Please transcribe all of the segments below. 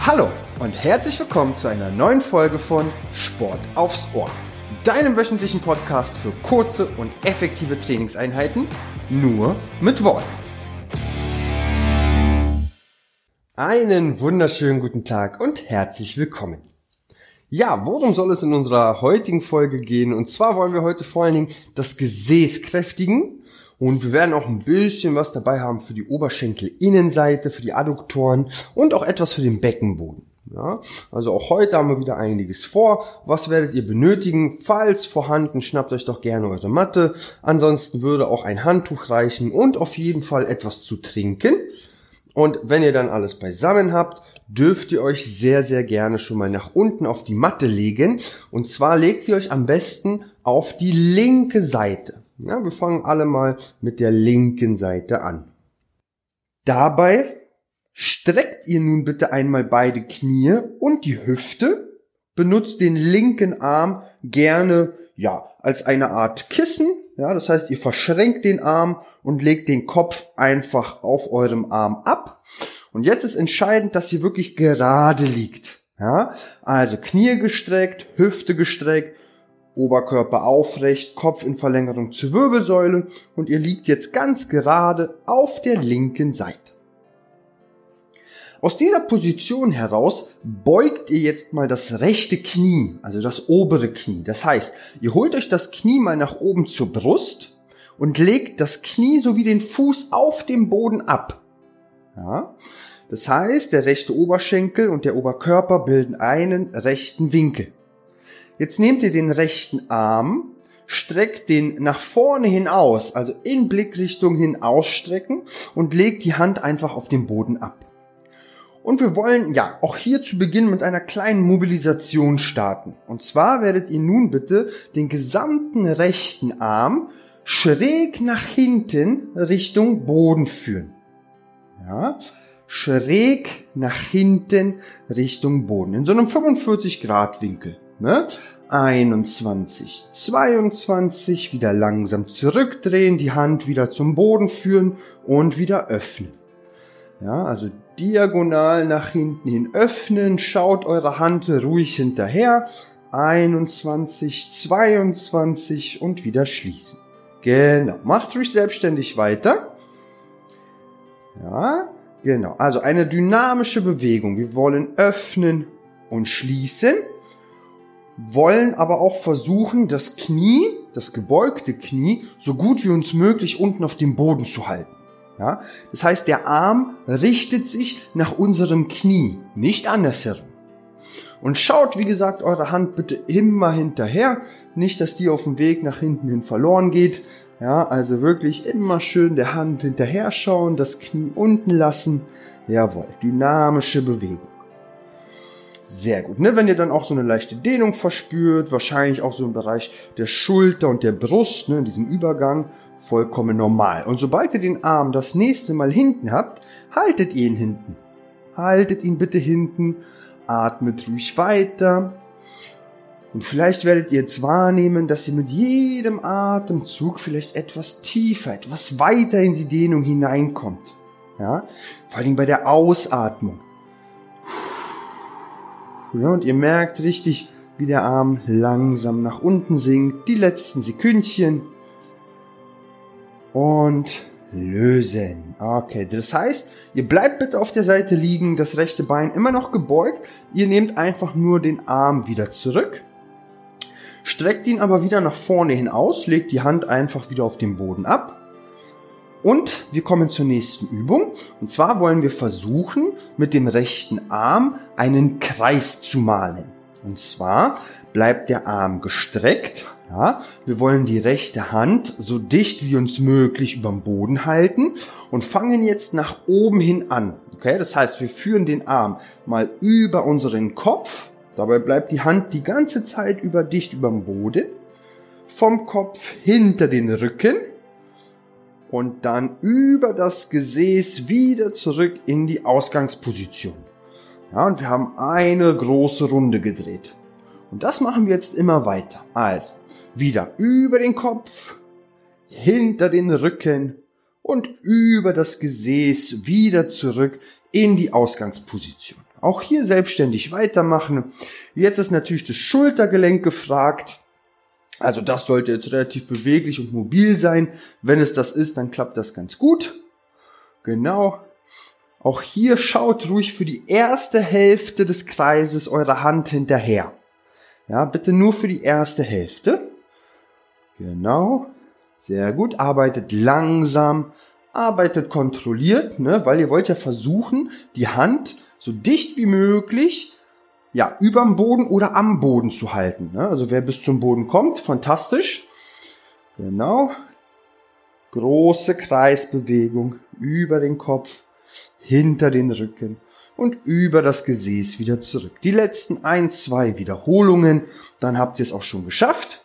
Hallo und herzlich willkommen zu einer neuen Folge von Sport aufs Ohr, deinem wöchentlichen Podcast für kurze und effektive Trainingseinheiten, nur mit Worten. Einen wunderschönen guten Tag und herzlich willkommen. Ja, worum soll es in unserer heutigen Folge gehen? Und zwar wollen wir heute vor allen Dingen das Gesäß kräftigen und wir werden auch ein bisschen was dabei haben für die Oberschenkelinnenseite, für die Adduktoren und auch etwas für den Beckenboden. Ja, also auch heute haben wir wieder einiges vor. Was werdet ihr benötigen? Falls vorhanden, schnappt euch doch gerne eure Matte. Ansonsten würde auch ein Handtuch reichen und auf jeden Fall etwas zu trinken. Und wenn ihr dann alles beisammen habt, dürft ihr euch sehr, sehr gerne schon mal nach unten auf die Matte legen. Und zwar legt ihr euch am besten auf die linke Seite. Ja, wir fangen alle mal mit der linken Seite an. Dabei streckt ihr nun bitte einmal beide Knie und die Hüfte. Benutzt den linken Arm gerne, ja, als eine Art Kissen. Ja, das heißt, ihr verschränkt den Arm und legt den Kopf einfach auf eurem Arm ab. Und jetzt ist entscheidend, dass ihr wirklich gerade liegt. Ja, also Knie gestreckt, Hüfte gestreckt, Oberkörper aufrecht, Kopf in Verlängerung zur Wirbelsäule und ihr liegt jetzt ganz gerade auf der linken Seite. Aus dieser Position heraus beugt ihr jetzt mal das rechte Knie, also das obere Knie. Das heißt, ihr holt euch das Knie mal nach oben zur Brust und legt das Knie sowie den Fuß auf dem Boden ab. Ja? Das heißt, der rechte Oberschenkel und der Oberkörper bilden einen rechten Winkel. Jetzt nehmt ihr den rechten Arm, streckt den nach vorne hin aus, also in Blickrichtung hin ausstrecken und legt die Hand einfach auf den Boden ab. Und wir wollen ja auch hier zu Beginn mit einer kleinen Mobilisation starten. Und zwar werdet ihr nun bitte den gesamten rechten Arm schräg nach hinten Richtung Boden führen. Ja, schräg nach hinten Richtung Boden. In so einem 45 Grad Winkel. Ne? 21, 22, wieder langsam zurückdrehen, die Hand wieder zum Boden führen und wieder öffnen. Ja, also diagonal nach hinten hin öffnen, schaut eure Hand ruhig hinterher. 21, 22 und wieder schließen. Genau, macht ruhig selbstständig weiter. Ja, genau. Also eine dynamische Bewegung. Wir wollen öffnen und schließen, wollen aber auch versuchen, das Knie, das gebeugte Knie, so gut wie uns möglich unten auf dem Boden zu halten. Ja? Das heißt, der Arm richtet sich nach unserem Knie, nicht andersherum. Und schaut, wie gesagt, eure Hand bitte immer hinterher. Nicht, dass die auf dem Weg nach hinten hin verloren geht. Ja, also wirklich immer schön der Hand hinterher schauen, das Knie unten lassen. Jawohl, dynamische Bewegung. Sehr gut. Ne? Wenn ihr dann auch so eine leichte Dehnung verspürt, wahrscheinlich auch so im Bereich der Schulter und der Brust, ne, in diesem Übergang, vollkommen normal. Und sobald ihr den Arm das nächste Mal hinten habt, haltet ihn hinten. Haltet ihn bitte hinten, atmet ruhig weiter. Und vielleicht werdet ihr jetzt wahrnehmen, dass ihr mit jedem Atemzug vielleicht etwas tiefer, etwas weiter in die Dehnung hineinkommt. Ja? Vor allem bei der Ausatmung. Ja, und ihr merkt richtig, wie der Arm langsam nach unten sinkt. Die letzten Sekündchen. Und lösen. Okay, das heißt, ihr bleibt bitte auf der Seite liegen, das rechte Bein immer noch gebeugt. Ihr nehmt einfach nur den Arm wieder zurück. Streckt ihn aber wieder nach vorne hin aus, legt die Hand einfach wieder auf den Boden ab und wir kommen zur nächsten Übung. Und zwar wollen wir versuchen, mit dem rechten Arm einen Kreis zu malen. Und zwar bleibt der Arm gestreckt. Ja, wir wollen die rechte Hand so dicht wie uns möglich über dem Boden halten und fangen jetzt nach oben hin an. Okay, das heißt, wir führen den Arm mal über unseren Kopf. Dabei bleibt die Hand die ganze Zeit über dicht über dem Boden. Vom Kopf hinter den Rücken und dann über das Gesäß wieder zurück in die Ausgangsposition. Ja, und wir haben eine große Runde gedreht. Und das machen wir jetzt immer weiter. Also, wieder über den Kopf, hinter den Rücken und über das Gesäß wieder zurück in die Ausgangsposition. Auch hier selbstständig weitermachen. Jetzt ist natürlich das Schultergelenk gefragt. Also das sollte jetzt relativ beweglich und mobil sein. Wenn es das ist, dann klappt das ganz gut. Genau. Auch hier schaut ruhig für die erste Hälfte des Kreises eure Hand hinterher. Ja, bitte nur für die erste Hälfte. Genau. Sehr gut. Arbeitet langsam, arbeitet kontrolliert, ne, weil ihr wollt ja versuchen, die Hand so dicht wie möglich ja, überm Boden oder am Boden zu halten. Ne? Also wer bis zum Boden kommt, fantastisch. Genau. Große Kreisbewegung über den Kopf, hinter den Rücken und über das Gesäß wieder zurück. Die letzten ein, zwei Wiederholungen, dann habt ihr es auch schon geschafft.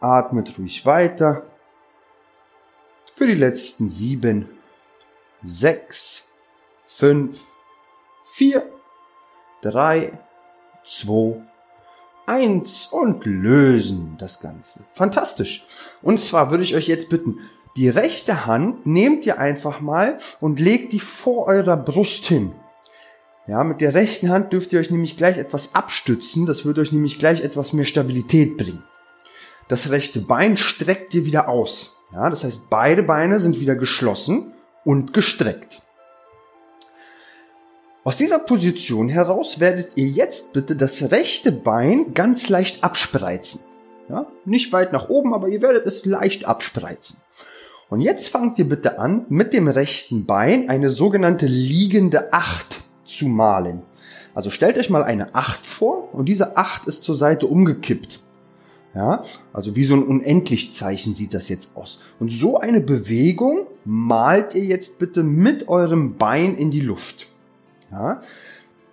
Atmet ruhig weiter. Für die letzten sieben, sechs, fünf, vier, drei, zwei, eins und lösen das Ganze. Fantastisch. Und zwar würde ich euch jetzt bitten, die rechte Hand nehmt ihr einfach mal und legt die vor eurer Brust hin. Ja, mit der rechten Hand dürft ihr euch nämlich gleich etwas abstützen. Das wird euch nämlich gleich etwas mehr Stabilität bringen. Das rechte Bein streckt ihr wieder aus. Ja, das heißt, beide Beine sind wieder geschlossen und gestreckt. Aus dieser Position heraus werdet ihr jetzt bitte das rechte Bein ganz leicht abspreizen. Ja, nicht weit nach oben, aber ihr werdet es leicht abspreizen. Und jetzt fangt ihr bitte an, mit dem rechten Bein eine sogenannte liegende Acht zu malen. Also stellt euch mal eine Acht vor und diese Acht ist zur Seite umgekippt. Ja, also wie so ein Unendlichzeichen sieht das jetzt aus. Und so eine Bewegung malt ihr jetzt bitte mit eurem Bein in die Luft. Ja?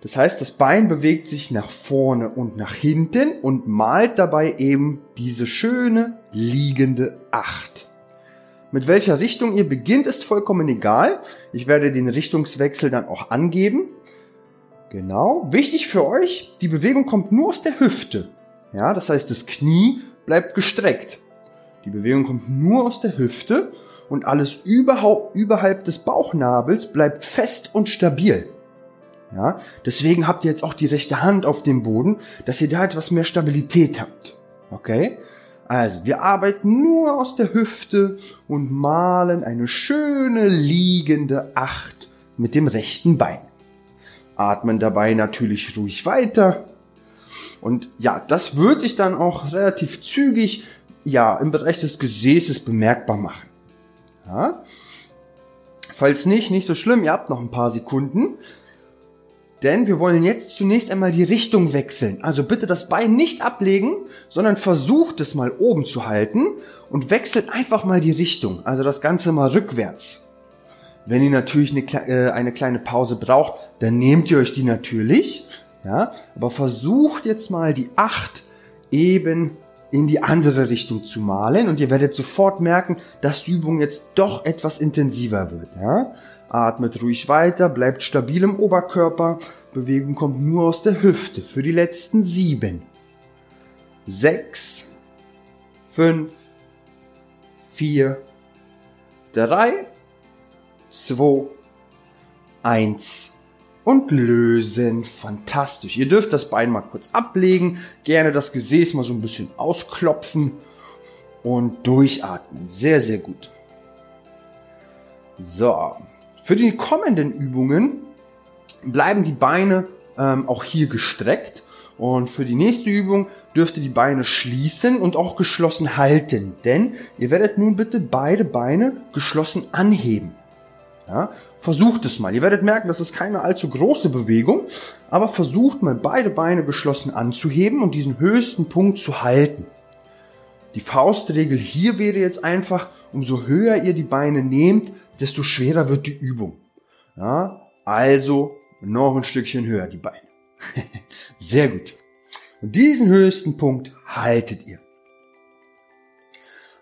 Das heißt, das Bein bewegt sich nach vorne und nach hinten und malt dabei eben diese schöne liegende Acht. Mit welcher Richtung ihr beginnt, ist vollkommen egal. Ich werde den Richtungswechsel dann auch angeben. Genau. Wichtig für euch, die Bewegung kommt nur aus der Hüfte. Ja, das heißt, das Knie bleibt gestreckt. Die Bewegung kommt nur aus der Hüfte und alles überhaupt überhalb des Bauchnabels bleibt fest und stabil. Ja, deswegen habt ihr jetzt auch die rechte Hand auf dem Boden, dass ihr da etwas mehr Stabilität habt. Okay? Also, wir arbeiten nur aus der Hüfte und malen eine schöne liegende Acht mit dem rechten Bein. Atmen dabei natürlich ruhig weiter. Und ja, das wird sich dann auch relativ zügig, ja, im Bereich des Gesäßes bemerkbar machen. Ja? Falls nicht, nicht so schlimm, ihr habt noch ein paar Sekunden. Denn wir wollen jetzt zunächst einmal die Richtung wechseln. Also bitte das Bein nicht ablegen, sondern versucht es mal oben zu halten und wechselt einfach mal die Richtung. Also das Ganze mal rückwärts. Wenn ihr natürlich eine, äh, eine kleine Pause braucht, dann nehmt ihr euch die natürlich. Ja, aber versucht jetzt mal die acht eben in die andere Richtung zu malen und ihr werdet sofort merken, dass die Übung jetzt doch etwas intensiver wird. Ja? Atmet ruhig weiter, bleibt stabil im Oberkörper. Bewegung kommt nur aus der Hüfte für die letzten sieben. Sechs, fünf, vier, drei, zwei, eins und lösen. Fantastisch. Ihr dürft das Bein mal kurz ablegen, gerne das Gesäß mal so ein bisschen ausklopfen und durchatmen. Sehr, sehr gut. So, für die kommenden Übungen bleiben die Beine ähm, auch hier gestreckt. Und für die nächste Übung dürft ihr die Beine schließen und auch geschlossen halten. Denn ihr werdet nun bitte beide Beine geschlossen anheben. Ja, versucht es mal. Ihr werdet merken, das ist keine allzu große Bewegung, aber versucht mal beide Beine geschlossen anzuheben und diesen höchsten Punkt zu halten. Die Faustregel hier wäre jetzt einfach, umso höher ihr die Beine nehmt, desto schwerer wird die Übung. Ja, also noch ein Stückchen höher die Beine. Sehr gut. Und diesen höchsten Punkt haltet ihr.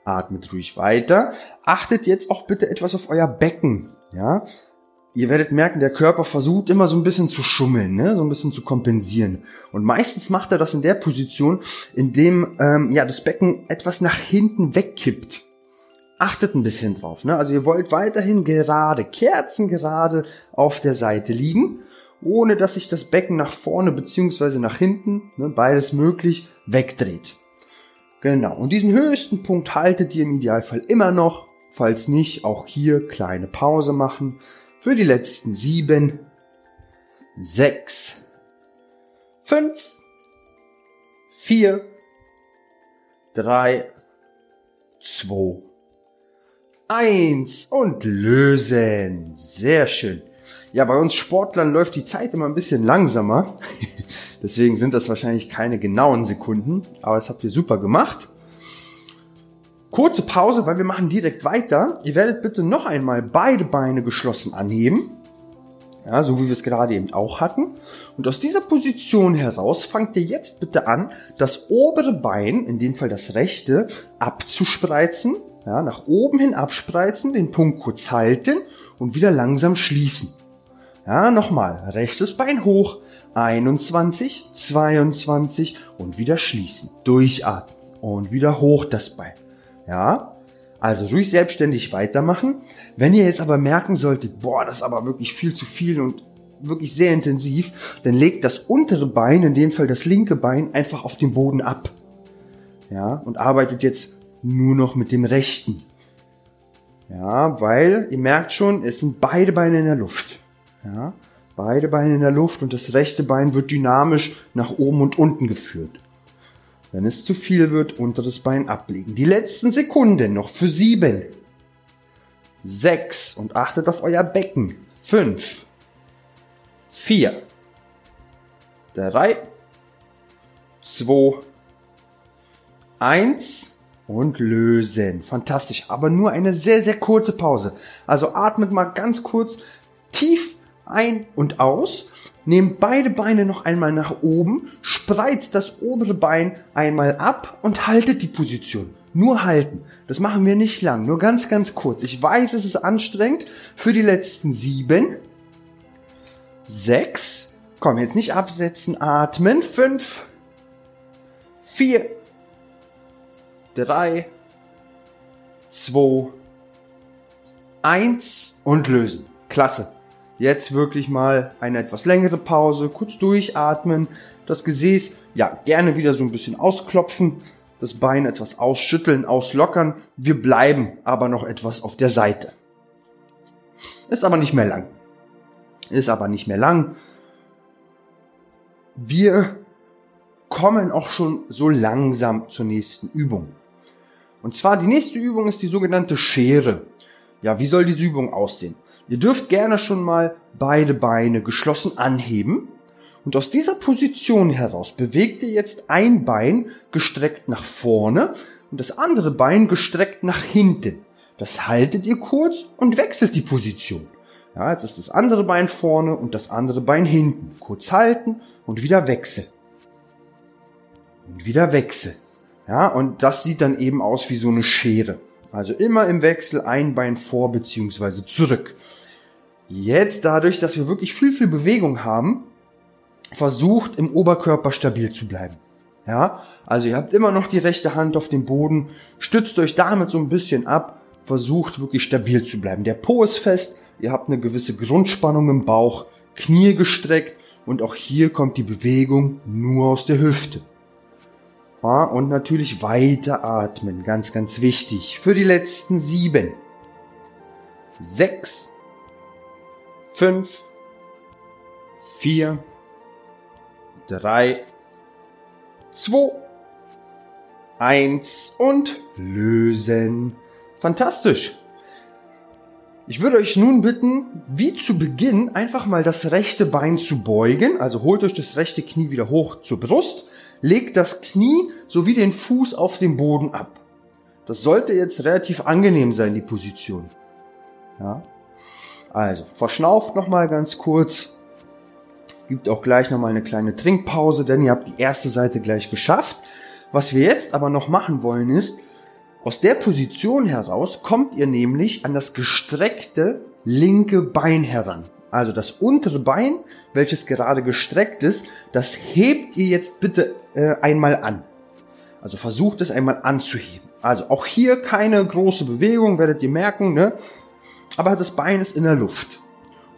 Atmet ruhig weiter. Achtet jetzt auch bitte etwas auf euer Becken. Ja, ihr werdet merken, der Körper versucht immer so ein bisschen zu schummeln, ne? so ein bisschen zu kompensieren. Und meistens macht er das in der Position, in dem ähm, ja das Becken etwas nach hinten wegkippt. Achtet ein bisschen drauf. Ne? Also ihr wollt weiterhin gerade, kerzengerade auf der Seite liegen, ohne dass sich das Becken nach vorne beziehungsweise nach hinten, ne, beides möglich, wegdreht. Genau. Und diesen höchsten Punkt haltet ihr im Idealfall immer noch. Falls nicht, auch hier kleine Pause machen. Für die letzten sieben, sechs, fünf, vier, drei, zwei, eins und lösen. Sehr schön. Ja, bei uns Sportlern läuft die Zeit immer ein bisschen langsamer. Deswegen sind das wahrscheinlich keine genauen Sekunden. Aber das habt ihr super gemacht. Kurze Pause, weil wir machen direkt weiter. Ihr werdet bitte noch einmal beide Beine geschlossen anheben. Ja, so wie wir es gerade eben auch hatten. Und aus dieser Position heraus fangt ihr jetzt bitte an, das obere Bein, in dem Fall das rechte, abzuspreizen ja, nach oben hin abspreizen, den Punkt kurz halten und wieder langsam schließen. Ja, nochmal. Rechtes Bein hoch. 21, 22 und wieder schließen. Durchatmen. Und wieder hoch das Bein. Ja. Also ruhig selbstständig weitermachen. Wenn ihr jetzt aber merken solltet, boah, das ist aber wirklich viel zu viel und wirklich sehr intensiv, dann legt das untere Bein, in dem Fall das linke Bein, einfach auf den Boden ab. Ja, und arbeitet jetzt nur noch mit dem rechten. Ja, weil ihr merkt schon, es sind beide Beine in der Luft. Ja, beide Beine in der Luft und das rechte Bein wird dynamisch nach oben und unten geführt. Wenn es zu viel wird, unteres Bein ablegen. Die letzten Sekunden noch für sieben, sechs und achtet auf euer Becken. Fünf, vier, drei, zwei, eins und lösen. Fantastisch. Aber nur eine sehr, sehr kurze Pause. Also atmet mal ganz kurz tief ein und aus. Nehmt beide Beine noch einmal nach oben, spreizt das obere Bein einmal ab und haltet die Position. Nur halten. Das machen wir nicht lang, nur ganz, ganz kurz. Ich weiß, es ist anstrengend. Für die letzten sieben, sechs, komm, jetzt nicht absetzen, atmen, fünf, vier, 3, 2, 1 und lösen. Klasse. Jetzt wirklich mal eine etwas längere Pause, kurz durchatmen, das Gesäß ja gerne wieder so ein bisschen ausklopfen, das Bein etwas ausschütteln, auslockern. Wir bleiben aber noch etwas auf der Seite. Ist aber nicht mehr lang. Ist aber nicht mehr lang. Wir kommen auch schon so langsam zur nächsten Übung. Und zwar die nächste Übung ist die sogenannte Schere. Ja, wie soll diese Übung aussehen? Ihr dürft gerne schon mal beide Beine geschlossen anheben und aus dieser Position heraus bewegt ihr jetzt ein Bein gestreckt nach vorne und das andere Bein gestreckt nach hinten. Das haltet ihr kurz und wechselt die Position. Ja, jetzt ist das andere Bein vorne und das andere Bein hinten. Kurz halten und wieder wechseln. Und wieder wechseln. Ja, und das sieht dann eben aus wie so eine Schere. Also immer im Wechsel ein Bein vor beziehungsweise zurück. Jetzt dadurch, dass wir wirklich viel, viel Bewegung haben, versucht im Oberkörper stabil zu bleiben. Ja, also ihr habt immer noch die rechte Hand auf dem Boden, stützt euch damit so ein bisschen ab, versucht wirklich stabil zu bleiben. Der Po ist fest, ihr habt eine gewisse Grundspannung im Bauch, Knie gestreckt und auch hier kommt die Bewegung nur aus der Hüfte. Ja, und natürlich weiter atmen, ganz, ganz wichtig. Für die letzten sieben, sechs, fünf, vier, drei, zwei, eins und lösen. Fantastisch. Ich würde euch nun bitten, wie zu Beginn einfach mal das rechte Bein zu beugen. Also holt euch das rechte Knie wieder hoch zur Brust legt das Knie sowie den Fuß auf den Boden ab. Das sollte jetzt relativ angenehm sein, die Position. Ja. Also, verschnauft nochmal ganz kurz. Gibt auch gleich nochmal eine kleine Trinkpause, denn ihr habt die erste Seite gleich geschafft. Was wir jetzt aber noch machen wollen ist, aus der Position heraus kommt ihr nämlich an das gestreckte linke Bein heran. Also das untere Bein, welches gerade gestreckt ist, das hebt ihr jetzt bitte äh, einmal an. Also versucht es einmal anzuheben. Also auch hier keine große Bewegung, werdet ihr merken, ne? Aber das Bein ist in der Luft.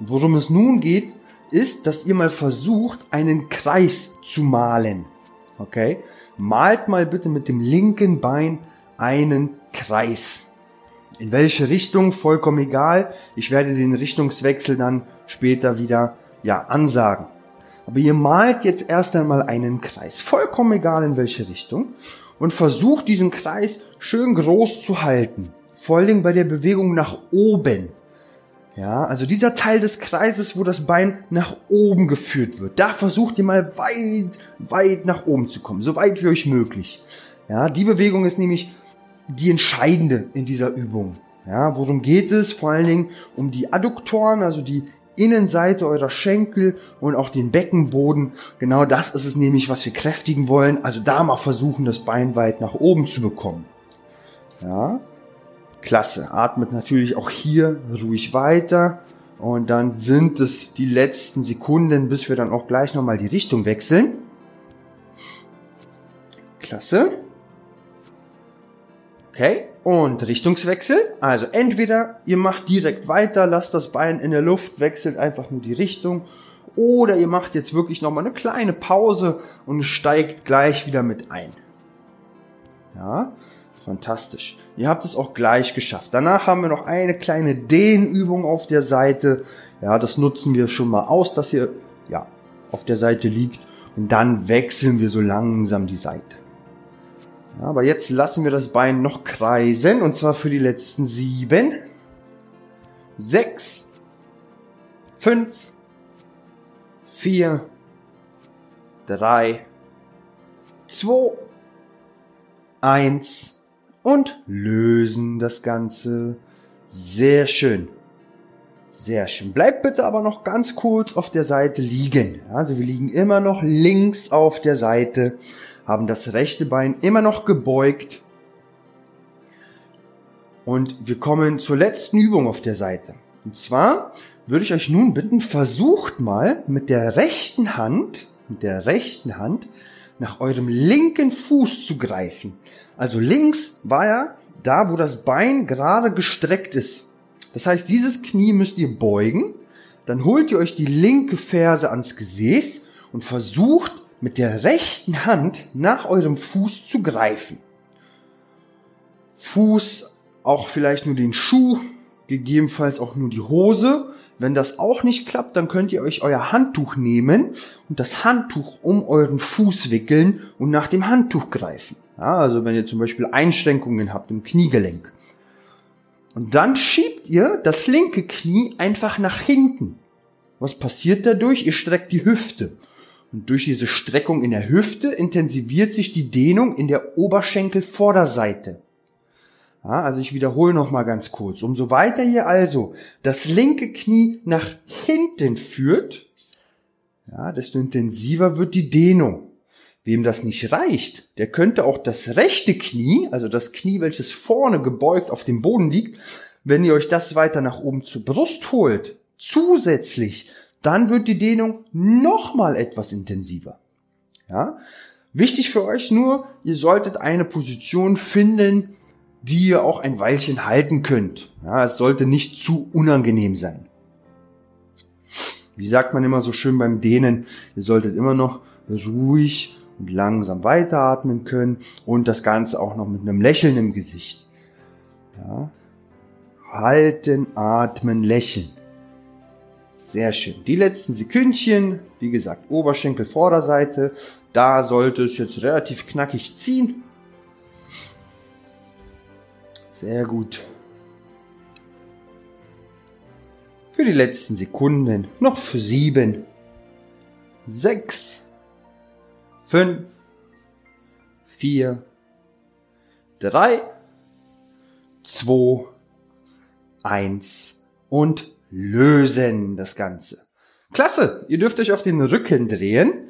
Und worum es nun geht, ist, dass ihr mal versucht, einen Kreis zu malen. Okay? Malt mal bitte mit dem linken Bein einen Kreis. In welche Richtung, vollkommen egal. Ich werde den Richtungswechsel dann später wieder, ja, ansagen. Aber ihr malt jetzt erst einmal einen Kreis. Vollkommen egal in welche Richtung. Und versucht diesen Kreis schön groß zu halten. Vor allem bei der Bewegung nach oben. Ja, also dieser Teil des Kreises, wo das Bein nach oben geführt wird, da versucht ihr mal weit, weit nach oben zu kommen, so weit wie euch möglich. Ja, die Bewegung ist nämlich die entscheidende in dieser Übung. Ja, worum geht es? Vor allen Dingen um die Adduktoren, also die Innenseite eurer Schenkel und auch den Beckenboden. Genau das ist es nämlich, was wir kräftigen wollen. Also da mal versuchen, das Bein weit nach oben zu bekommen. Ja, Klasse. Atmet natürlich auch hier ruhig weiter. Und dann sind es die letzten Sekunden, bis wir dann auch gleich nochmal die Richtung wechseln. Klasse. Okay, und Richtungswechsel. Also entweder ihr macht direkt weiter, lasst das Bein in der Luft, wechselt einfach nur die Richtung. Oder ihr macht jetzt wirklich nochmal eine kleine Pause und steigt gleich wieder mit ein. Ja, Fantastisch. Ihr habt es auch gleich geschafft. Danach haben wir noch eine kleine Dehnübung auf der Seite. Ja, das nutzen wir schon mal aus, dass ihr ja auf der Seite liegt. Und dann wechseln wir so langsam die Seite. Aber jetzt lassen wir das Bein noch kreisen. Und zwar für die letzten sieben, sechs, fünf, vier, drei, zwei, eins und lösen das Ganze. Sehr schön. Sehr schön. Bleibt bitte aber noch ganz kurz auf der Seite liegen. Also wir liegen immer noch links auf der Seite, haben das rechte Bein immer noch gebeugt. Und wir kommen zur letzten Übung auf der Seite. Und zwar würde ich euch nun bitten, versucht mal mit der rechten Hand, mit der rechten Hand nach eurem linken Fuß zu greifen. Also links war ja da, wo das Bein gerade gestreckt ist. Das heißt, dieses Knie müsst ihr beugen, dann holt ihr euch die linke Ferse ans Gesäß und versucht mit der rechten Hand nach eurem Fuß zu greifen. Fuß, auch vielleicht nur den Schuh, gegebenenfalls auch nur die Hose wenn das auch nicht klappt, dann könnt ihr euch euer Handtuch nehmen und das Handtuch um euren Fuß wickeln und nach dem Handtuch greifen. Ja, also wenn ihr zum Beispiel Einschränkungen habt im Kniegelenk. Und dann schiebt ihr das linke Knie einfach nach hinten. Was passiert dadurch? Ihr streckt die Hüfte. Und durch diese Streckung in der Hüfte intensiviert sich die Dehnung in der Oberschenkelvorderseite. Ja, also ich wiederhole noch mal ganz kurz. Umso weiter ihr also das linke Knie nach hinten führt, ja, desto intensiver wird die Dehnung. Wem das nicht reicht, der könnte auch das rechte Knie, also das Knie, welches vorne gebeugt auf dem Boden liegt, wenn ihr euch das weiter nach oben zur Brust holt, zusätzlich, dann wird die Dehnung noch mal etwas intensiver. Ja? Wichtig für euch nur, ihr solltet eine Position finden, die ihr auch ein Weilchen halten könnt. Ja, es sollte nicht zu unangenehm sein. Wie sagt man immer so schön beim Dehnen, ihr solltet immer noch ruhig und langsam weiteratmen können und das Ganze auch noch mit einem Lächeln im Gesicht. Ja. Halten, atmen, lächeln. Sehr schön. Die letzten Sekündchen, wie gesagt, Oberschenkel, Vorderseite, da sollte es jetzt relativ knackig ziehen. Sehr gut. Für die letzten Sekunden noch für sieben, sechs, fünf, vier, drei, zwei, eins und lösen das Ganze. Klasse, ihr dürft euch auf den Rücken drehen.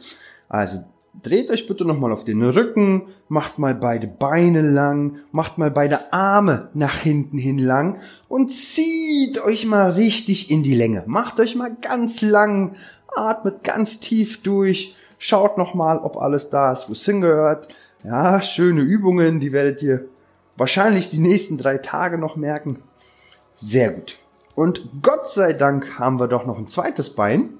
Also Dreht euch bitte nochmal auf den Rücken, macht mal beide Beine lang, macht mal beide Arme nach hinten hin lang und zieht euch mal richtig in die Länge. Macht euch mal ganz lang, atmet ganz tief durch, schaut nochmal, ob alles da ist, wo es hingehört. Ja, schöne Übungen, die werdet ihr wahrscheinlich die nächsten drei Tage noch merken. Sehr gut. Und Gott sei Dank haben wir doch noch ein zweites Bein.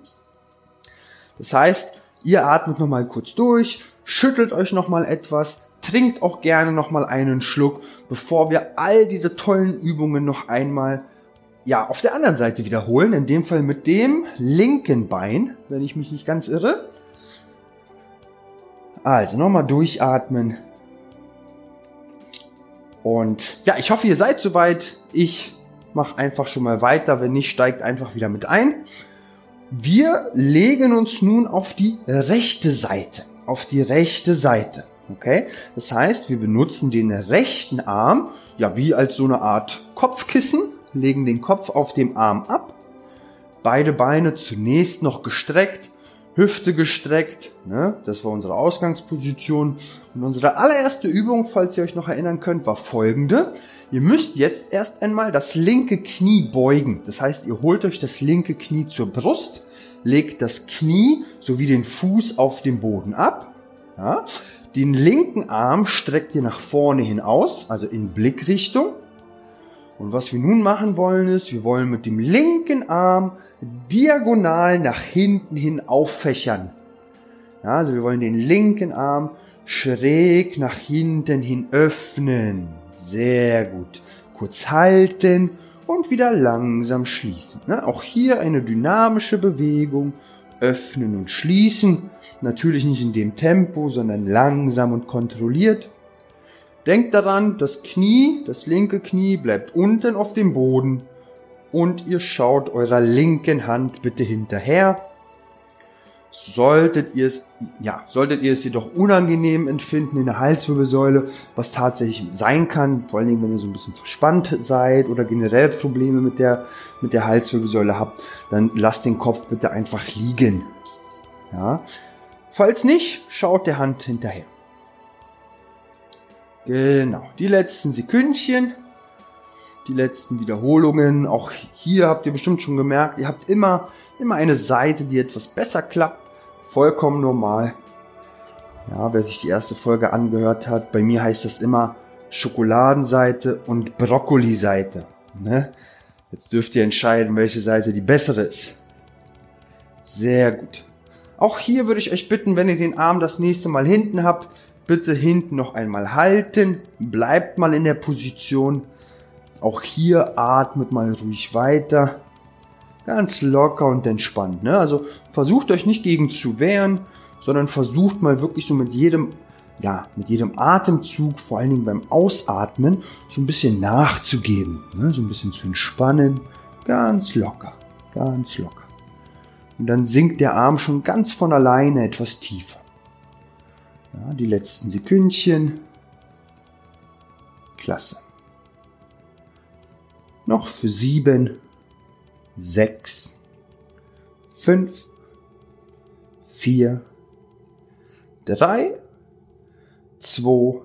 Das heißt, ihr atmet noch mal kurz durch, schüttelt euch noch mal etwas, trinkt auch gerne noch mal einen Schluck, bevor wir all diese tollen Übungen noch einmal ja, auf der anderen Seite wiederholen, in dem Fall mit dem linken Bein, wenn ich mich nicht ganz irre. Also nochmal durchatmen. Und ja, ich hoffe, ihr seid soweit. Ich mache einfach schon mal weiter. Wenn nicht, steigt einfach wieder mit ein. Wir legen uns nun auf die rechte Seite. Auf die rechte Seite. Okay? Das heißt, wir benutzen den rechten Arm, ja, wie als so eine Art Kopfkissen legen den Kopf auf dem Arm ab, beide Beine zunächst noch gestreckt, Hüfte gestreckt, ne? das war unsere Ausgangsposition. Und unsere allererste Übung, falls ihr euch noch erinnern könnt, war folgende. Ihr müsst jetzt erst einmal das linke Knie beugen. Das heißt, ihr holt euch das linke Knie zur Brust, legt das Knie sowie den Fuß auf den Boden ab. Ja? Den linken Arm streckt ihr nach vorne hin aus, also in Blickrichtung. Und was wir nun machen wollen ist, wir wollen mit dem linken Arm diagonal nach hinten hin auffächern. Ja, also wir wollen den linken Arm schräg nach hinten hin öffnen. Sehr gut. Kurz halten und wieder langsam schließen. Ja, auch hier eine dynamische Bewegung. Öffnen und schließen. Natürlich nicht in dem Tempo, sondern langsam und kontrolliert. Denkt daran, das Knie, das linke Knie bleibt unten auf dem Boden und ihr schaut eurer linken Hand bitte hinterher. Solltet ihr es, ja, solltet ihr es jedoch unangenehm empfinden in der Halswirbelsäule, was tatsächlich sein kann, vor allen Dingen, wenn ihr so ein bisschen verspannt seid oder generell Probleme mit der, mit der Halswirbelsäule habt, dann lasst den Kopf bitte einfach liegen. Ja. Falls nicht, schaut der Hand hinterher. Genau, die letzten Sekündchen, die letzten Wiederholungen. Auch hier habt ihr bestimmt schon gemerkt, ihr habt immer, immer eine Seite, die etwas besser klappt. Vollkommen normal. Ja, wer sich die erste Folge angehört hat, bei mir heißt das immer Schokoladenseite und Brokkoli-Seite. Ne? Jetzt dürft ihr entscheiden, welche Seite die bessere ist. Sehr gut. Auch hier würde ich euch bitten, wenn ihr den Arm das nächste Mal hinten habt, bitte hinten noch einmal halten, bleibt mal in der Position. Auch hier atmet mal ruhig weiter. Ganz locker und entspannt. Ne? Also versucht euch nicht gegen zu wehren, sondern versucht mal wirklich so mit jedem, ja, mit jedem Atemzug, vor allen Dingen beim Ausatmen, so ein bisschen nachzugeben. Ne? So ein bisschen zu entspannen. Ganz locker, ganz locker. Und dann sinkt der Arm schon ganz von alleine etwas tiefer. Ja, die letzten Sekündchen. Klasse. Noch für sieben, sechs, fünf, vier, drei, zwei,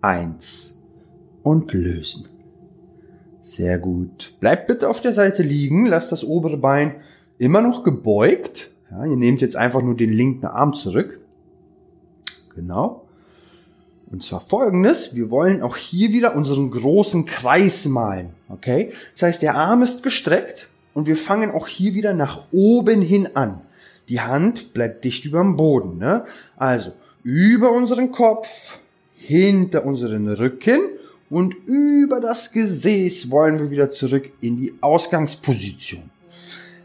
eins und lösen. Sehr gut. Bleibt bitte auf der Seite liegen, lasst das obere Bein immer noch gebeugt. Ja, ihr nehmt jetzt einfach nur den linken Arm zurück. Genau. Und zwar folgendes, wir wollen auch hier wieder unseren großen Kreis malen. Okay? Das heißt, der Arm ist gestreckt und wir fangen auch hier wieder nach oben hin an. Die Hand bleibt dicht über dem Boden. Ne? Also über unseren Kopf, hinter unseren Rücken und über das Gesäß wollen wir wieder zurück in die Ausgangsposition.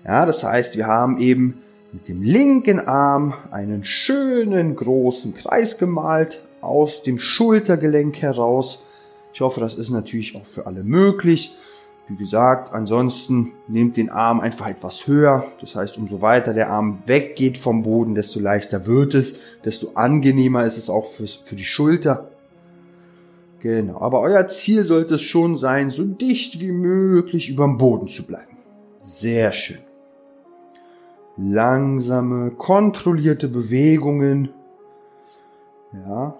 Ja, das heißt, wir haben eben mit dem linken Arm einen schönen großen Kreis gemalt aus dem Schultergelenk heraus. Ich hoffe, das ist natürlich auch für alle möglich. Wie gesagt, ansonsten nehmt den Arm einfach etwas höher. Das heißt, umso weiter der Arm weggeht vom Boden, desto leichter wird es, desto angenehmer ist es auch für, für die Schulter. Genau, aber euer Ziel sollte es schon sein, so dicht wie möglich über dem Boden zu bleiben. Sehr schön langsame, kontrollierte Bewegungen. Ja,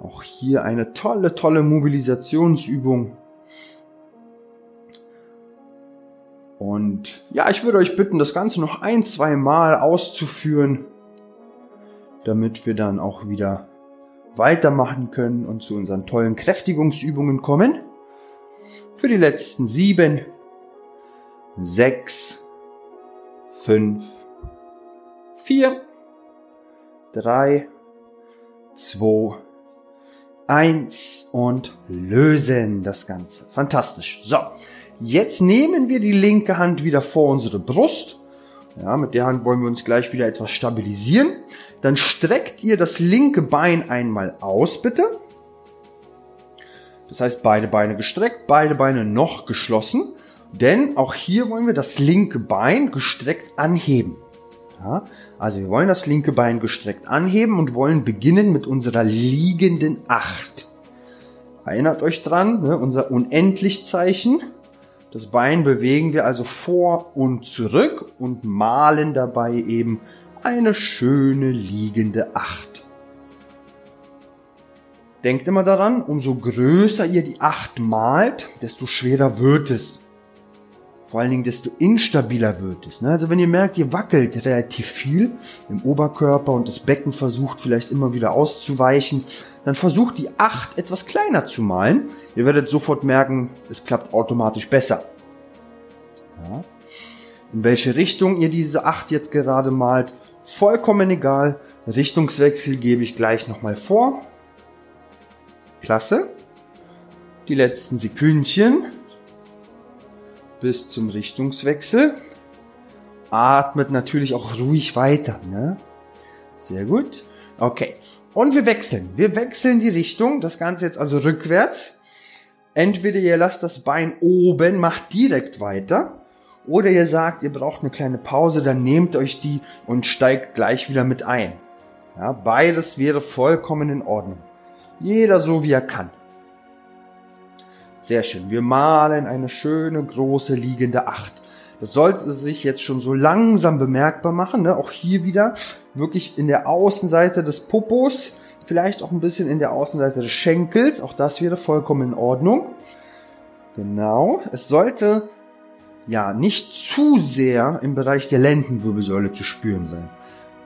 auch hier eine tolle, tolle Mobilisationsübung. Und ja, ich würde euch bitten, das Ganze noch ein, zwei Mal auszuführen, damit wir dann auch wieder weitermachen können und zu unseren tollen Kräftigungsübungen kommen. Für die letzten sieben, sechs, fünf, vier, drei, zwei, eins und lösen das Ganze. Fantastisch. So, jetzt nehmen wir die linke Hand wieder vor unsere Brust. Ja, mit der Hand wollen wir uns gleich wieder etwas stabilisieren. Dann streckt ihr das linke Bein einmal aus, bitte. Das heißt, beide Beine gestreckt, beide Beine noch geschlossen. Denn auch hier wollen wir das linke Bein gestreckt anheben. Ja, also wir wollen das linke Bein gestreckt anheben und wollen beginnen mit unserer liegenden Acht. Erinnert euch dran, ne, unser Unendlichzeichen. Das Bein bewegen wir also vor und zurück und malen dabei eben eine schöne liegende Acht. Denkt immer daran, umso größer ihr die Acht malt, desto schwerer wird es vor allen Dingen desto instabiler wird es. Ne? Also wenn ihr merkt, ihr wackelt relativ viel im Oberkörper und das Becken versucht vielleicht immer wieder auszuweichen, dann versucht die 8 etwas kleiner zu malen. Ihr werdet sofort merken, es klappt automatisch besser. Ja. In welche Richtung ihr diese 8 jetzt gerade malt, vollkommen egal. Richtungswechsel gebe ich gleich nochmal vor. Klasse. Die letzten Sekündchen bis zum Richtungswechsel. Atmet natürlich auch ruhig weiter. Ne? Sehr gut. Okay. Und wir wechseln. Wir wechseln die Richtung. Das Ganze jetzt also rückwärts. Entweder ihr lasst das Bein oben, macht direkt weiter. Oder ihr sagt, ihr braucht eine kleine Pause, dann nehmt euch die und steigt gleich wieder mit ein. Ja, beides wäre vollkommen in Ordnung. Jeder so wie er kann. Sehr schön. Wir malen eine schöne große liegende Acht. Das sollte sich jetzt schon so langsam bemerkbar machen. Ne? Auch hier wieder wirklich in der Außenseite des Popos, vielleicht auch ein bisschen in der Außenseite des Schenkels. Auch das wäre vollkommen in Ordnung. Genau. Es sollte ja nicht zu sehr im Bereich der Lendenwirbelsäule zu spüren sein.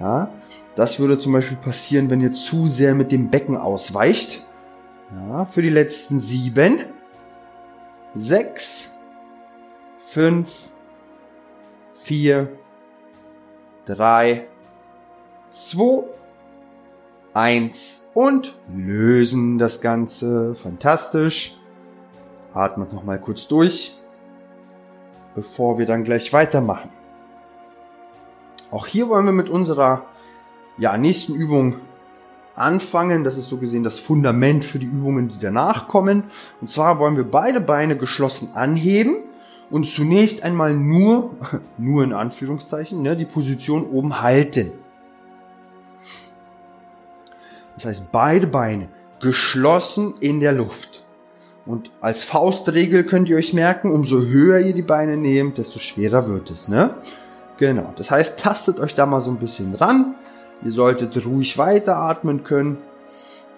Ja, das würde zum Beispiel passieren, wenn ihr zu sehr mit dem Becken ausweicht. Ja, für die letzten sieben sechs, fünf, vier, drei, zwei, eins und lösen das Ganze. Fantastisch. Atmet nochmal kurz durch, bevor wir dann gleich weitermachen. Auch hier wollen wir mit unserer ja, nächsten Übung anfangen. Das ist so gesehen das Fundament für die Übungen, die danach kommen. Und zwar wollen wir beide Beine geschlossen anheben und zunächst einmal nur, nur in Anführungszeichen, ne, die Position oben halten. Das heißt, beide Beine geschlossen in der Luft. Und als Faustregel könnt ihr euch merken, umso höher ihr die Beine nehmt, desto schwerer wird es, ne? Genau. Das heißt, tastet euch da mal so ein bisschen ran Ihr solltet ruhig weiteratmen können.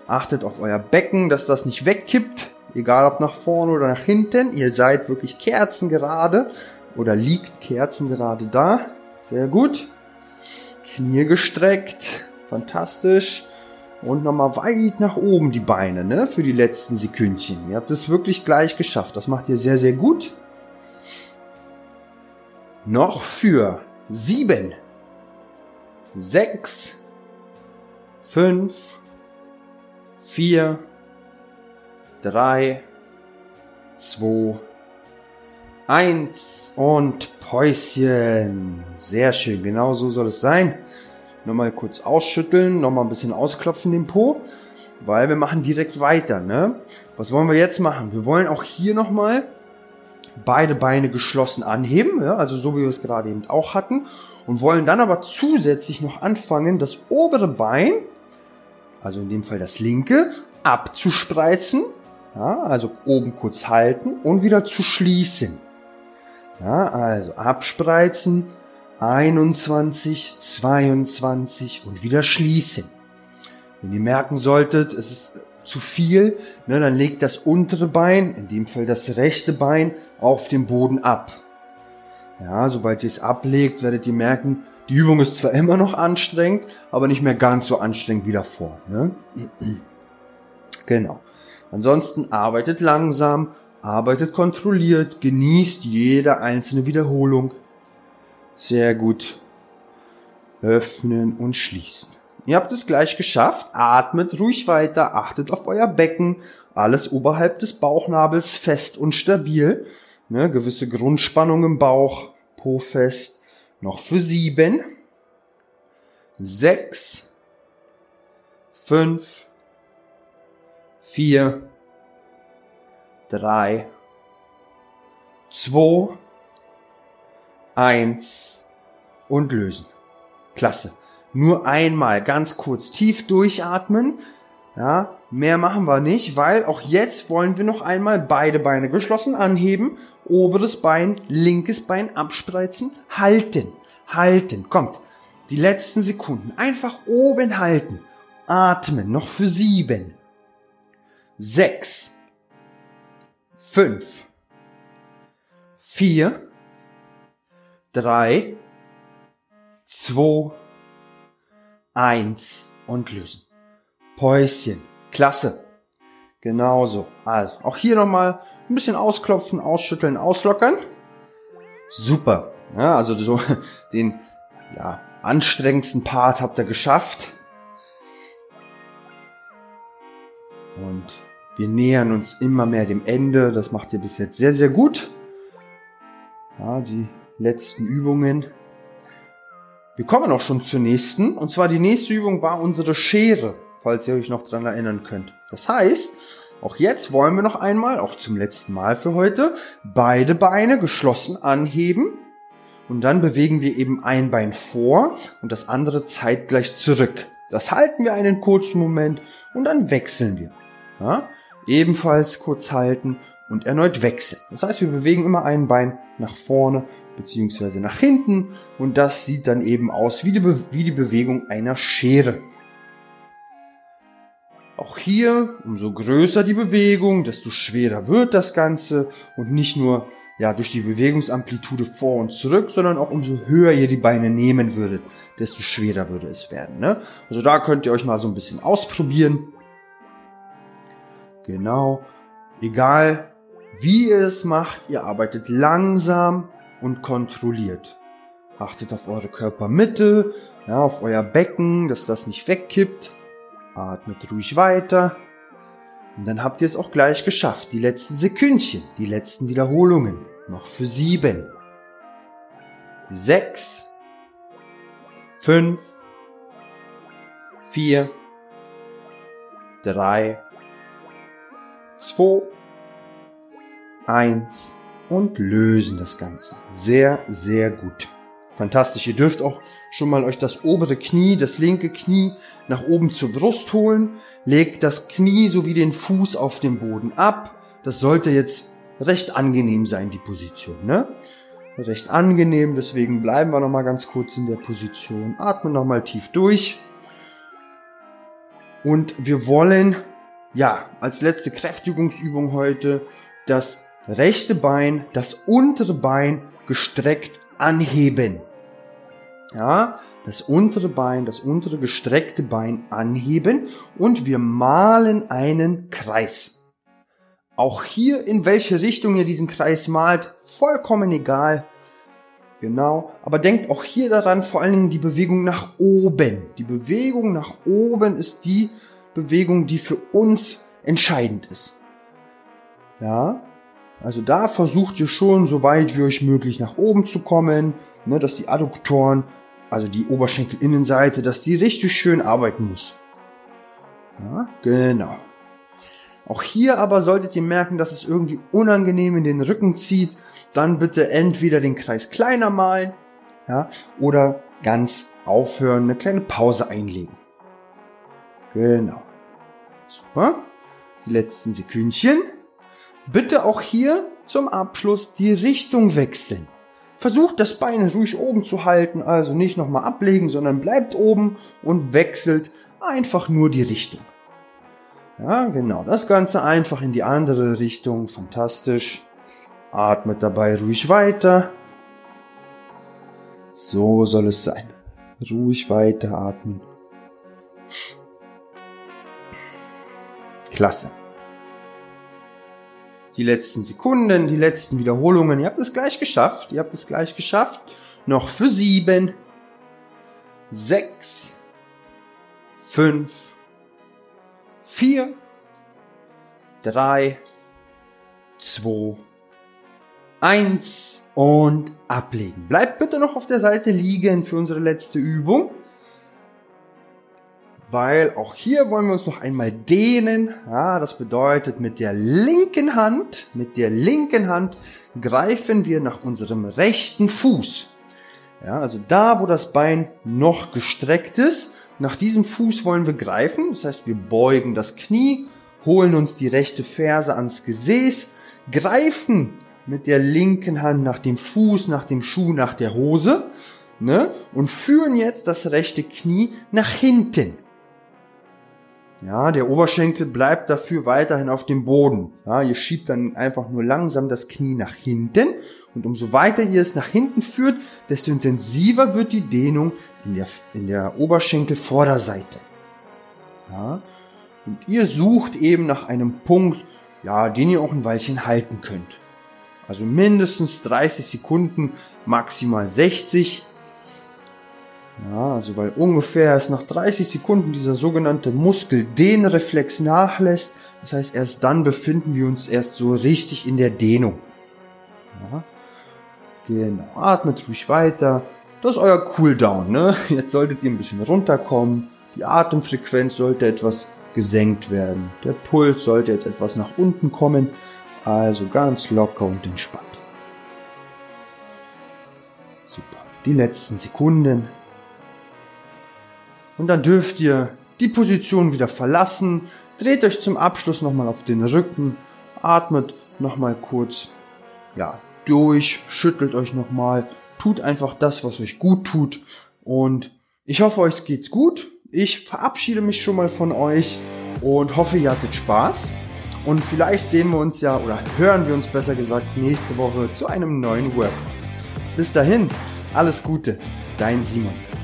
Achtet auf euer Becken, dass das nicht wegkippt, egal ob nach vorne oder nach hinten. Ihr seid wirklich kerzengerade oder liegt kerzengerade da. Sehr gut. Knie gestreckt. Fantastisch. Und nochmal weit nach oben die Beine, ne? Für die letzten Sekündchen. Ihr habt es wirklich gleich geschafft. Das macht ihr sehr, sehr gut. Noch für sieben, sechs, fünf, vier, drei, zwei, eins und Päuschen. Sehr schön, genau so soll es sein. Nochmal kurz ausschütteln, nochmal ein bisschen ausklopfen den Po, weil wir machen direkt weiter. Ne? Was wollen wir jetzt machen? Wir wollen auch hier nochmal beide Beine geschlossen anheben, ja, also so wie wir es gerade eben auch hatten und wollen dann aber zusätzlich noch anfangen, das obere Bein, also in dem Fall das linke, abzuspreizen, ja, also oben kurz halten und wieder zu schließen. Ja, also abspreizen, 21, 22 und wieder schließen. Wenn ihr merken solltet, es ist zu viel, ne, dann legt das untere Bein, in dem Fall das rechte Bein, auf den Boden ab. Ja, sobald ihr es ablegt, werdet ihr merken, die Übung ist zwar immer noch anstrengend, aber nicht mehr ganz so anstrengend wie davor. Ne? Genau. Ansonsten arbeitet langsam, arbeitet kontrolliert, genießt jede einzelne Wiederholung. Sehr gut. Öffnen und schließen. Ihr habt es gleich geschafft. Atmet ruhig weiter, achtet auf euer Becken. Alles oberhalb des Bauchnabels fest und stabil. Ne, gewisse Grundspannung im Bauch, Po fest. Noch für sieben, sechs, fünf, vier, drei, zwei, eins. Und lösen. Klasse. Nur einmal ganz kurz tief durchatmen. Ja, mehr machen wir nicht, weil auch jetzt wollen wir noch einmal beide Beine geschlossen anheben, oberes Bein, linkes Bein abspreizen, halten, halten. Kommt, die letzten Sekunden einfach oben halten. Atmen, noch für sieben, sechs, fünf, vier, drei, zwei, eins und lösen. Päuschen. Klasse. Genauso. Also, auch hier nochmal ein bisschen ausklopfen, ausschütteln, auslockern. Super. Ja, also so den ja, anstrengendsten Part habt ihr geschafft. Und wir nähern uns immer mehr dem Ende. Das macht ihr bis jetzt sehr, sehr gut. Ja, die letzten Übungen. Wir kommen auch schon zur nächsten. Und zwar die nächste Übung war unsere Schere, falls ihr euch noch dran erinnern könnt. Das heißt, auch jetzt wollen wir noch einmal, auch zum letzten Mal für heute, beide Beine geschlossen anheben. Und dann bewegen wir eben ein Bein vor und das andere zeitgleich zurück. Das halten wir einen kurzen Moment und dann wechseln wir. Ja? Ebenfalls kurz halten und erneut wechseln. Das heißt, wir bewegen immer ein Bein nach vorne beziehungsweise nach hinten und das sieht dann eben aus wie die, Be wie die Bewegung einer Schere. Auch hier, umso größer die Bewegung, desto schwerer wird das Ganze und nicht nur ja, durch die Bewegungsamplitude vor und zurück, sondern auch umso höher ihr die Beine nehmen würdet, desto schwerer würde es werden. Ne? Also da könnt ihr euch mal so ein bisschen ausprobieren. Genau. Egal wie ihr es macht, ihr arbeitet langsam und kontrolliert. Achtet auf eure Körpermitte, ja, auf euer Becken, dass das nicht wegkippt. Atmet ruhig weiter. Und dann habt ihr es auch gleich geschafft. Die letzten Sekündchen, die letzten Wiederholungen. Noch für sieben. Sechs. Fünf. Vier. Drei. Zwei. Eins. Und lösen das Ganze. Sehr, sehr gut. Fantastisch. Ihr dürft auch schon mal euch das obere Knie, das linke Knie nach oben zur Brust holen. Legt das Knie sowie den Fuß auf den Boden ab. Das sollte jetzt recht angenehm sein, die Position, ne? Recht angenehm, deswegen bleiben wir nochmal ganz kurz in der Position. Atmen nochmal tief durch. Und wir wollen, ja, als letzte Kräftigungsübung heute das rechte Bein, das untere Bein gestreckt anheben. Ja, das untere Bein, das untere gestreckte Bein anheben und wir malen einen Kreis. Auch hier, in welche Richtung ihr diesen Kreis malt, vollkommen egal. Genau, aber denkt auch hier daran, vor allen Dingen die Bewegung nach oben. Die Bewegung nach oben ist die Bewegung, die für uns entscheidend ist. Ja, also da versucht ihr schon, so weit wie euch möglich nach oben zu kommen, ne, dass die Adduktoren, also die Oberschenkelinnenseite, dass die richtig schön arbeiten muss. Ja, genau. Auch hier aber solltet ihr merken, dass es irgendwie unangenehm in den Rücken zieht, dann bitte entweder den Kreis kleiner malen, ja, oder ganz aufhören, eine kleine Pause einlegen. Genau. Super. Die letzten Sekündchen. Bitte auch hier zum Abschluss die Richtung wechseln. Versucht das Bein ruhig oben zu halten, also nicht nochmal ablegen, sondern bleibt oben und wechselt einfach nur die Richtung. Ja, genau, das Ganze einfach in die andere Richtung, fantastisch. Atmet dabei ruhig weiter. So soll es sein. Ruhig weiter atmen. Klasse. Die letzten Sekunden, die letzten Wiederholungen. Ihr habt es gleich geschafft. Ihr habt es gleich geschafft. Noch für sieben, sechs, fünf, vier, drei, zwei, eins und ablegen. Bleibt bitte noch auf der Seite liegen für unsere letzte Übung weil auch hier wollen wir uns noch einmal dehnen. Ja, das bedeutet, mit der linken Hand, mit der linken Hand greifen wir nach unserem rechten Fuß. Ja, also da, wo das Bein noch gestreckt ist, nach diesem Fuß wollen wir greifen. Das heißt, wir beugen das Knie, holen uns die rechte Ferse ans Gesäß, greifen mit der linken Hand nach dem Fuß, nach dem Schuh, nach der Hose, ne, und führen jetzt das rechte Knie nach hinten. Ja, der Oberschenkel bleibt dafür weiterhin auf dem Boden. Ja, ihr schiebt dann einfach nur langsam das Knie nach hinten und umso weiter ihr es nach hinten führt, desto intensiver wird die Dehnung in der, in der Oberschenkelvorderseite. Ja, und ihr sucht eben nach einem Punkt, ja, den ihr auch ein Weilchen halten könnt. Also mindestens 30 Sekunden, maximal 60. Ja, also weil ungefähr erst nach 30 Sekunden dieser sogenannte Muskeldehnreflex nachlässt. Das heißt, erst dann befinden wir uns erst so richtig in der Dehnung. Ja. Genau, atmet ruhig weiter. Das ist euer Cooldown, ne? Jetzt solltet ihr ein bisschen runterkommen. Die Atemfrequenz sollte etwas gesenkt werden. Der Puls sollte jetzt etwas nach unten kommen. Also ganz locker und entspannt. Super. Die letzten Sekunden. Und dann dürft ihr die Position wieder verlassen, dreht euch zum Abschluss nochmal auf den Rücken, atmet nochmal kurz, ja, durch, schüttelt euch nochmal, tut einfach das, was euch gut tut und ich hoffe, euch geht's gut. Ich verabschiede mich schon mal von euch und hoffe, ihr hattet Spaß. Und vielleicht sehen wir uns ja oder hören wir uns besser gesagt nächste Woche zu einem neuen Workout. Bis dahin, alles Gute, dein Simon.